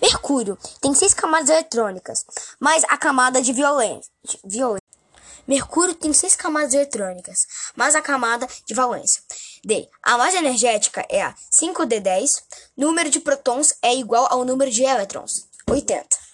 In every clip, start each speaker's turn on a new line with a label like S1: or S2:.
S1: Mercúrio tem seis camadas eletrônicas, mais a camada de violência. Mercúrio tem seis camadas eletrônicas, mais a camada de valência. D. A mais energética é a 5D10. Número de prótons é igual ao número de elétrons, 80.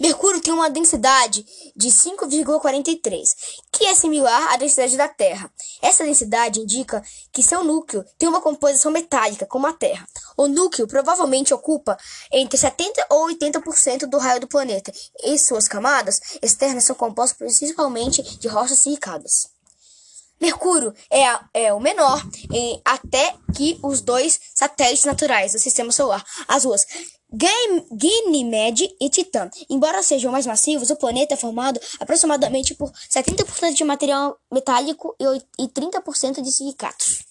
S1: Mercúrio tem uma densidade de 5,43, que é similar à densidade da Terra. Essa densidade indica que seu núcleo tem uma composição metálica, como a Terra. O núcleo provavelmente ocupa entre 70 ou 80% do raio do planeta, e suas camadas externas são compostas principalmente de rochas silicadas. Mercúrio é, é, o menor em, até que os dois satélites naturais do sistema solar, as ruas Ganymede e Titã. Embora sejam mais massivos, o planeta é formado aproximadamente por 70% de material metálico e 30% de silicatos.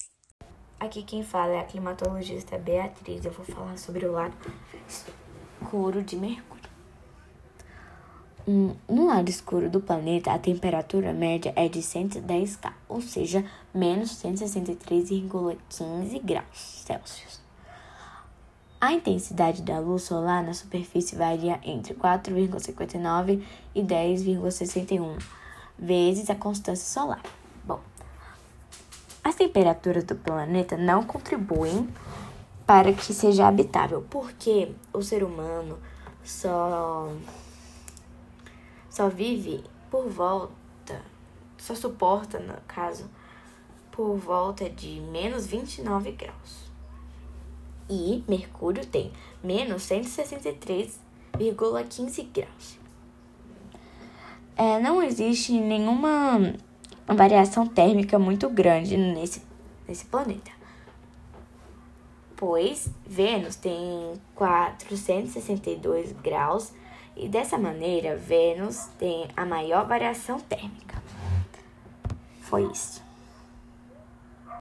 S2: Aqui quem fala é a climatologista Beatriz. Eu vou falar sobre o lado escuro de Mercúrio. No lado escuro do planeta, a temperatura média é de 110 K, ou seja, menos 163,15 graus Celsius. A intensidade da luz solar na superfície varia entre 4,59 e 10,61 vezes a constância solar. Bom, as temperaturas do planeta não contribuem para que seja habitável, porque o ser humano só só vive por volta, só suporta, no caso, por volta de menos 29 graus e Mercúrio tem menos 163,15 graus. É, não existe nenhuma variação térmica muito grande nesse, nesse planeta, pois Vênus tem 462 graus e dessa maneira Vênus tem a maior variação térmica. Foi isso.